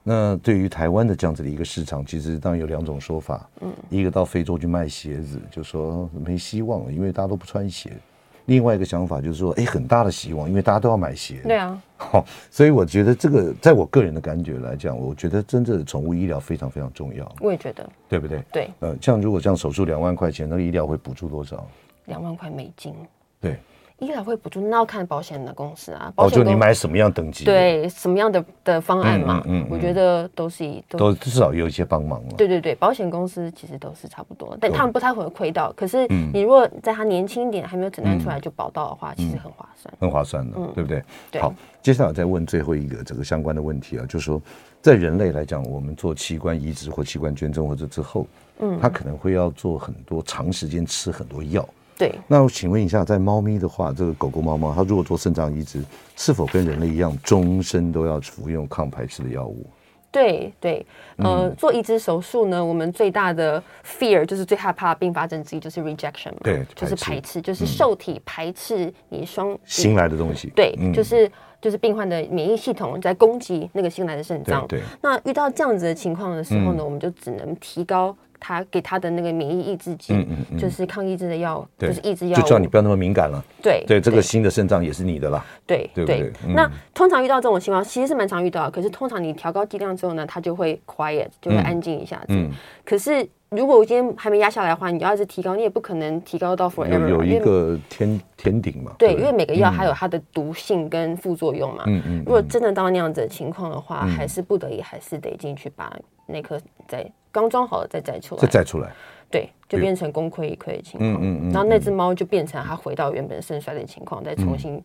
那对于台湾的这样子的一个市场，其实当然有两种说法。嗯，一个到非洲去卖鞋子，就说没希望了，因为大家都不穿鞋；另外一个想法就是说，哎，很大的希望，因为大家都要买鞋。对啊。好，所以我觉得这个，在我个人的感觉来讲，我觉得真正的宠物医疗非常非常重要。我也觉得，对不对？对。呃，像如果这样手术两万块钱，那个医疗会补助多少？两万块美金。对。医疗会补助，那要看保险的公司啊。哦，就你买什么样等级？对，什么样的的方案嘛？嗯，嗯，嗯，我觉得都是一都，都至少有一些帮忙了。对对对，保险公司其实都是差不多，但他们不太会亏到。可是你如果在他年轻一点还没有诊断出来就保到的话，嗯、其实很划算，很划算的，嗯、对不对？对。好，接下来再问最后一个这个相关的问题啊，就是说，在人类来讲，我们做器官移植或器官捐赠或者之后，嗯，他可能会要做很多长时间吃很多药。对，那我请问一下，在猫咪的话，这个狗狗、猫猫，它如果做肾脏移植，是否跟人类一样，终身都要服用抗排斥的药物？对对，呃，嗯、做移植手术呢，我们最大的 fear 就是最害怕的并发症之一就是 rejection 嘛，对，就是排斥，就是受体排斥你双新来的东西，对，嗯、就是就是病患的免疫系统在攻击那个新来的肾脏，对，对，那遇到这样子的情况的时候呢，嗯、我们就只能提高。他给他的那个免疫抑制剂，嗯嗯嗯、就是抗抑制的药，就是抑制药，就叫你不要那么敏感了。对对，这个新的肾脏也是你的啦。对对对。那通常遇到这种情况，其实是蛮常遇到的。可是通常你调高剂量之后呢，它就会 quiet，就会安静一下子。嗯。可是如果我今天还没压下来的话，你要一直提高，你也不可能提高到 forever。有一个天天顶嘛。对，因为每个药还有它的毒性跟副作用嘛。嗯嗯。如果真的到那样子的情况的话，还是不得已，还是得进去把那颗再刚装好了再摘出来。再摘出来。对，就变成功亏一篑的情况。嗯嗯嗯。然后那只猫就变成它回到原本肾衰的情况，再重新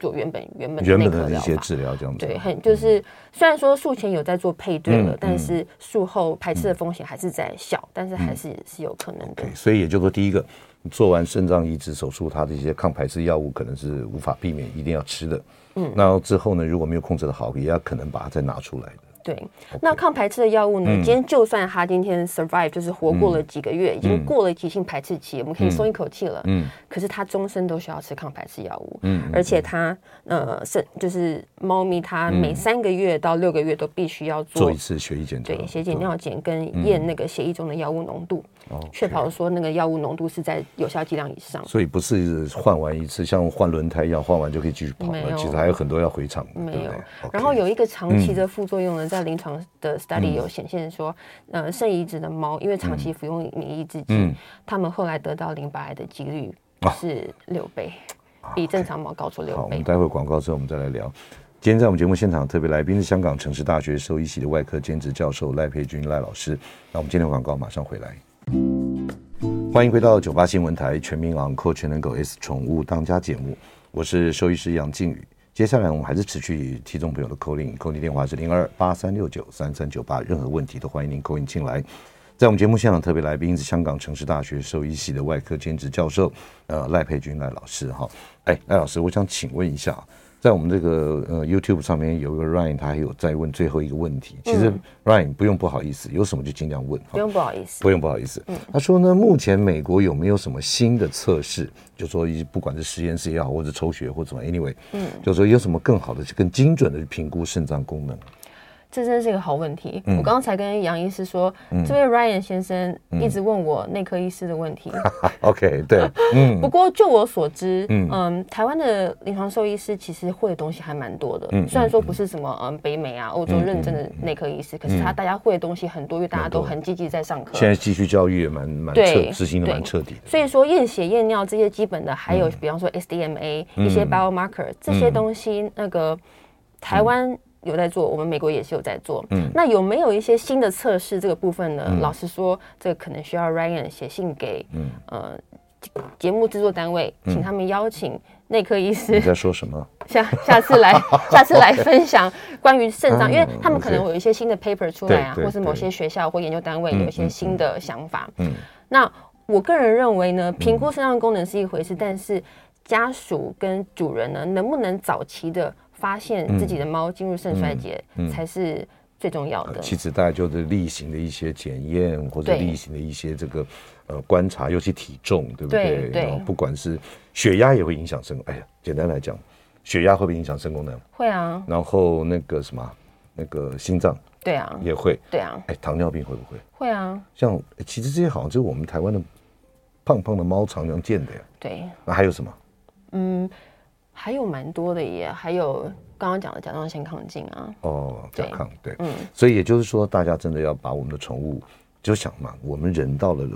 做原本原本原本的一些治疗这样子。对，很就是虽然说术前有在做配对了，但是术后排斥的风险还是在小，但是还是是有可能的。对，所以也就是说，第一个做完肾脏移植手术，它的一些抗排斥药物可能是无法避免，一定要吃的。嗯。那之后呢，如果没有控制的好，也要可能把它再拿出来的。对，那抗排斥的药物呢？今天就算他今天 survive，就是活过了几个月，已经过了急性排斥期，我们可以松一口气了。嗯，可是他终身都需要吃抗排斥药物。嗯，而且他呃是就是猫咪，它每三个月到六个月都必须要做一次血液检查，对，血检尿检跟验那个血液中的药物浓度，确保说那个药物浓度是在有效剂量以上。所以不是换完一次，像换轮胎一样，换完就可以继续跑了。其实还有很多要回厂。没有。然后有一个长期的副作用呢，在临床的 study 有显现说，呃，肾移植的猫因为长期服用免疫抑制剂，他们后来得到淋巴癌的几率是六倍，比正常猫高出六倍。好，我们待会广告之后我们再来聊。今天在我们节目现场特别来宾是香港城市大学兽医系的外科兼职教授赖佩君赖老师。那我们今天广告马上回来，欢迎回到九八新闻台全民昂扣全能狗 S 宠物当家节目，我是兽医师杨靖宇。接下来我们还是持续听众朋友的 call in，call in 电话是零二八三六九三三九八，任何问题都欢迎您 call in 进来。在我们节目现场特别来宾是香港城市大学兽医系的外科兼职教授，呃赖佩君赖老师哈。哎，赖老师，我想请问一下。在我们这个呃 YouTube 上面有一个 Ryan，他还有在问最后一个问题。其实 Ryan 不用不好意思，有什么就尽量问。不用不好意思，不用不好意思。他说呢，目前美国有没有什么新的测试？就说不管是实验室也好，或者抽血或者什么，anyway，嗯，就说有什么更好的、更精准的去评估肾脏功能？这真是一个好问题。我刚才跟杨医师说，这位 Ryan 先生一直问我内科医师的问题。OK，对，嗯。不过就我所知，嗯，台湾的临床兽医师其实会的东西还蛮多的。虽然说不是什么嗯北美啊、欧洲认证的内科医师，可是他大家会的东西很多，因为大家都很积极在上课。现在继续教育也蛮蛮彻执行的蛮彻底的。所以说验血验尿这些基本的，还有比方说 SDMA 一些 biomarker 这些东西，那个台湾。有在做，我们美国也是有在做。嗯，那有没有一些新的测试这个部分呢？嗯、老实说，这个可能需要 Ryan 写信给嗯呃节目制作单位，请他们邀请内科医师。你在说什么？下下次来，下次来分享关于肾脏，因为他们可能有一些新的 paper 出来啊，或是某些学校或研究单位有一些新的想法。嗯，那我个人认为呢，评估肾脏功能是一回事，但是家属跟主人呢，能不能早期的发现自己的猫进入肾衰竭才是最重要的。其实大概就是例行的一些检验或者例行的一些这个呃观察，尤其体重，对不对？对。然后不管是血压也会影响肾，哎呀，简单来讲，血压会不会影响肾功能？会啊。然后那个什么，那个心脏，对啊，也会。对啊。哎，糖尿病会不会？会啊。像其实这些好像就是我们台湾的胖胖的猫常常见的呀。对。那还有什么？嗯。还有蛮多的耶，还有刚刚讲的甲状腺亢进啊。哦，甲亢对，嗯，所以也就是说，大家真的要把我们的宠物，就想嘛，我们人到了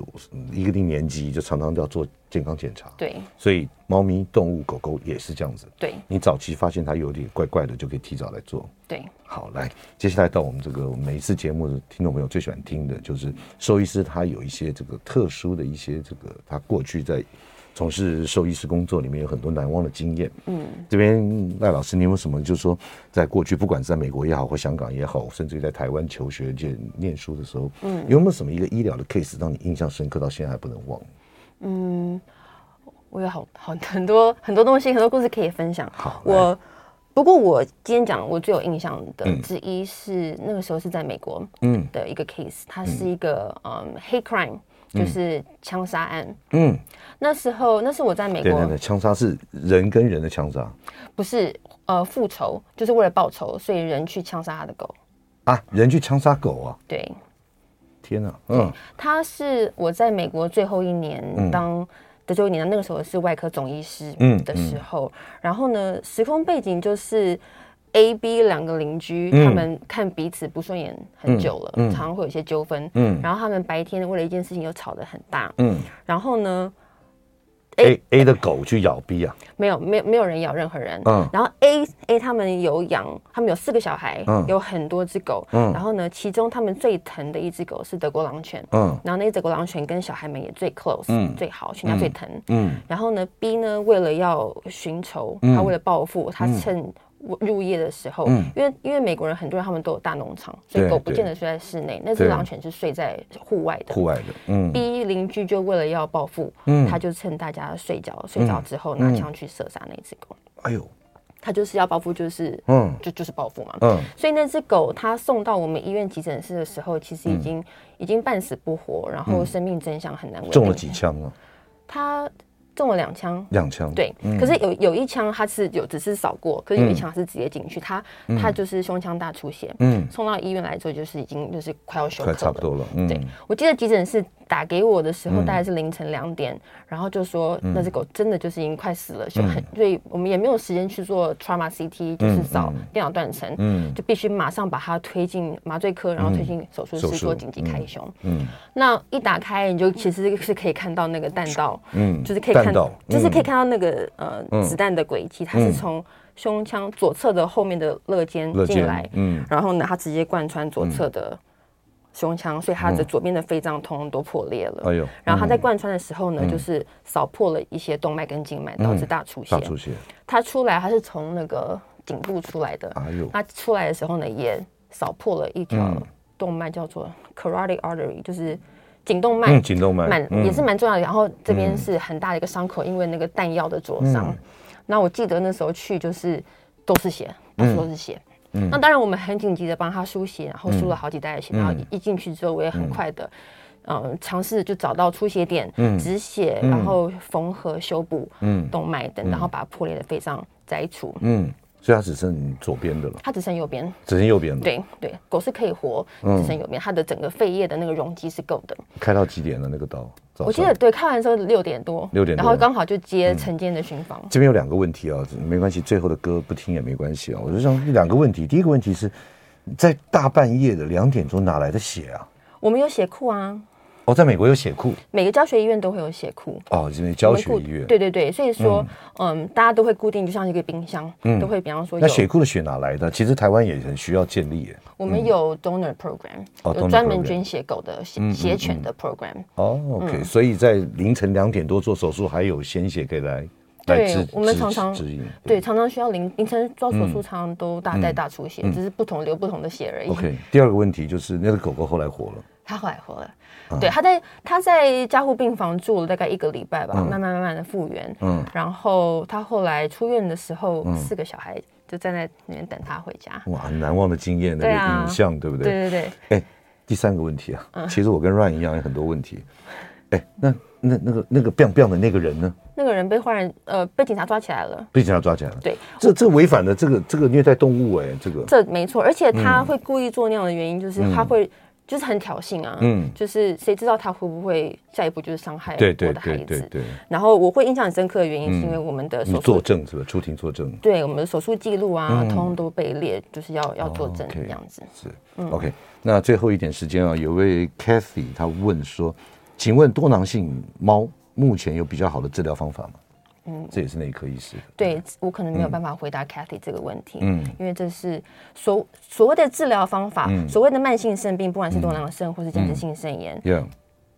一个定年纪，就常常都要做健康检查。对，所以猫咪、动物、狗狗也是这样子。对，你早期发现它有点怪怪的，就可以提早来做。对，好，来，接下来到我们这个每一次节目的听众朋友最喜欢听的就是兽医师，他有一些这个特殊的一些这个他过去在。从事兽医师工作里面有很多难忘的经验。嗯，这边赖老师，你有什么？就是说，在过去，不管是在美国也好，或香港也好，甚至于在台湾求学、就念书的时候，嗯，有没有什么一个医疗的 case 让你印象深刻，到现在还不能忘？嗯，我有好好很多很多东西，很多故事可以分享。好，我不过我今天讲我最有印象的之一是、嗯、那个时候是在美国，嗯，的一个 case，它是一个嗯 hate crime。就是枪杀案。嗯，那时候那是我在美国。对对对，枪杀是人跟人的枪杀，不是呃复仇，就是为了报仇，所以人去枪杀他的狗。啊，人去枪杀狗啊？对。天哪，嗯，他是我在美国最后一年当的最后一年，那个时候是外科总医师嗯的时候，然后呢，时空背景就是。A、B 两个邻居，他们看彼此不顺眼很久了，常常会有一些纠纷。嗯，然后他们白天为了一件事情又吵得很大。嗯，然后呢，A A, A 的狗去咬 B 啊？没有，没有，没有人咬任何人。嗯，然后 A A 他们有养，他们有四个小孩，嗯、有很多只狗。嗯，然后呢，其中他们最疼的一只狗是德国狼犬。嗯，然后那只德国狼犬跟小孩们也最 close，嗯，最好，全家最疼。嗯，嗯然后呢，B 呢，为了要寻仇，他为了报复，他趁。入夜的时候，嗯、因为因为美国人很多人他们都有大农场，所以狗不见得睡在室内，那只狼犬是睡在户外的。户外的，嗯。B 邻居就为了要报复，嗯，他就趁大家睡觉，睡着之后拿枪去射杀那只狗。哎呦，他就是要报复，就是嗯，就就是报复嘛，嗯。所以那只狗他送到我们医院急诊室的时候，其实已经、嗯、已经半死不活，然后生命真相很难闻。中了几枪啊？他。中了两枪，两枪。对，嗯、可是有有一枪他是有只是扫过，可是有一枪是直接进去，他他就是胸腔大出血，嗯，送到医院来之后就是已经就是快要休克了，差不多了，嗯，对，我记得急诊室打给我的时候大概是凌晨两点，然后就说那只狗真的就是已经快死了，就很，所以我们也没有时间去做 trauma CT，就是扫电脑断层，嗯，就必须马上把它推进麻醉科，然后推进手术室做紧急开胸，嗯，那一打开你就其实是可以看到那个弹道，嗯，就是可以。看到，就是可以看到那个呃子弹的轨迹，它是从胸腔左侧的后面的肋间进来，嗯，然后呢，它直接贯穿左侧的胸腔，所以它的左边的肺脏通通都破裂了。哎呦，然后它在贯穿的时候呢，就是扫破了一些动脉跟静脉，导致大出血。大出血。它出来，它是从那个颈部出来的。哎呦，它出来的时候呢，也扫破了一条动脉，叫做 carotid artery，就是。颈动脉，颈动脉蛮也是蛮重要的。然后这边是很大的一个伤口，因为那个弹药的灼伤。那我记得那时候去就是都是血，到处都是血。那当然我们很紧急的帮他输血，然后输了好几袋的血。然后一进去之后，我也很快的，嗯，尝试就找到出血点，止血，然后缝合修补动脉等，然后把破裂的肺脏摘除。嗯。所以它只剩左边的了，它只剩右边，只剩右边了。对对，狗是可以活，只剩右边，它的整个肺叶的那个容积是够的。开到几点了？那个刀？我记得对，开完之后六点多，六点，然后刚好就接晨间的巡房。这边有两个问题啊，没关系，最后的歌不听也没关系啊。我就想两个问题，第一个问题是在大半夜的两点钟哪来的血啊？我们有血库啊。哦，在美国有血库，每个教学医院都会有血库。哦，因为教学医院，对对对，所以说，嗯，大家都会固定，就像一个冰箱，都会比方说，那血库的血哪来的？其实台湾也很需要建立耶。我们有 donor program，有专门捐血狗的血血犬的 program。哦，OK，所以在凌晨两点多做手术，还有鲜血可以来来支我们常常对，常常需要凌凌晨做手术，常常都大带大出血，只是不同流不同的血而已。OK，第二个问题就是那个狗狗后来活了，它后来活了。对，他在他在加护病房住了大概一个礼拜吧，慢慢慢慢的复原。嗯，然后他后来出院的时候，四个小孩就站在那边等他回家。哇，很难忘的经验，那个影像，对不对？对对对。哎，第三个问题啊，其实我跟 Ryan 一样有很多问题。哎，那那那个那个 biang biang 的那个人呢？那个人被坏人呃被警察抓起来了。被警察抓起来了。对，这这违反了这个这个虐待动物哎，这个。这没错，而且他会故意做那样的原因就是他会。就是很挑衅啊，嗯，就是谁知道他会不会下一步就是伤害我的孩子？对对对对对。然后我会印象很深刻的原因，是因为我们的手术作证是吧？出庭作证。对，我们的手术记录啊，通通都被列，就是要要作证这样子。是嗯，OK。那最后一点时间啊，有位 Kathy 他问说，请问多囊性猫目前有比较好的治疗方法吗？嗯，这也是内科医师。对，我可能没有办法回答 Kathy 这个问题，嗯，因为这是所所谓的治疗方法，所谓的慢性肾病，不管是多囊肾或是间质性肾炎，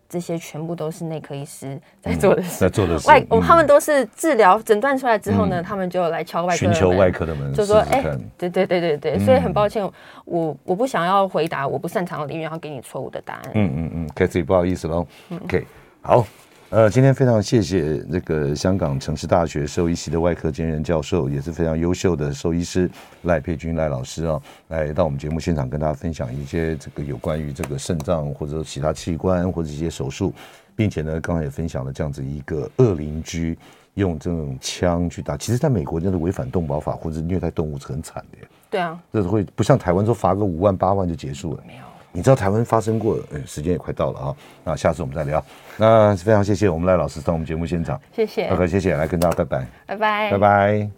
这些全部都是内科医师在做的事，在做的事。外，他们都是治疗诊断出来之后呢，他们就来敲外科，寻求外科的门，就说，哎，对对对对对，所以很抱歉，我我不想要回答我不擅长的领域，然后给你错误的答案。嗯嗯嗯，Kathy 不好意思喽，OK，好。呃，今天非常谢谢那个香港城市大学兽医系的外科兼任教授，也是非常优秀的兽医师赖佩君赖老师啊，来到我们节目现场跟大家分享一些这个有关于这个肾脏或者其他器官或者一些手术，并且呢，刚才也分享了这样子一个恶邻居用这种枪去打，其实在美国那是违反动保法或者虐待动物是很惨的。对啊，这是会不像台湾说罚个五万八万就结束了。没有。你知道台湾发生过？嗯，时间也快到了啊，那下次我们再聊。那非常谢谢我们赖老师上我们节目现场，谢谢。OK，谢谢，来跟大家拜拜，拜拜，拜拜。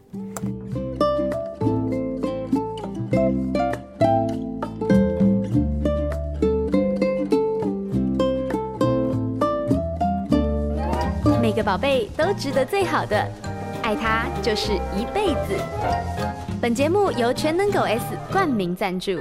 每个宝贝都值得最好的，爱他就是一辈子。本节目由全能狗 S 冠名赞助。